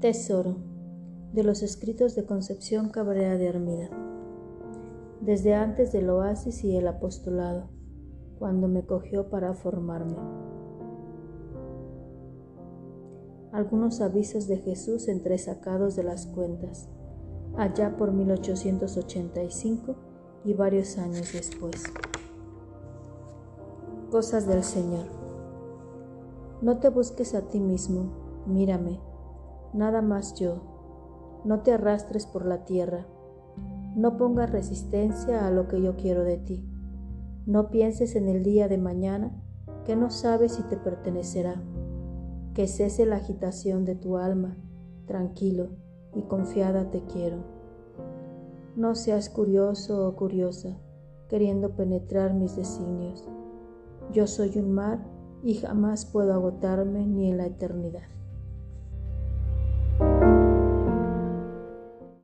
Tesoro de los escritos de Concepción Cabrera de Armida. Desde antes del oasis y el apostolado, cuando me cogió para formarme. Algunos avisos de Jesús entresacados de las cuentas, allá por 1885 y varios años después. Cosas del Señor. No te busques a ti mismo, mírame nada más yo. No te arrastres por la tierra. No pongas resistencia a lo que yo quiero de ti. No pienses en el día de mañana, que no sabes si te pertenecerá. Que cese la agitación de tu alma, tranquilo y confiada te quiero. No seas curioso o curiosa, queriendo penetrar mis designios. Yo soy un mar y jamás puedo agotarme ni en la eternidad.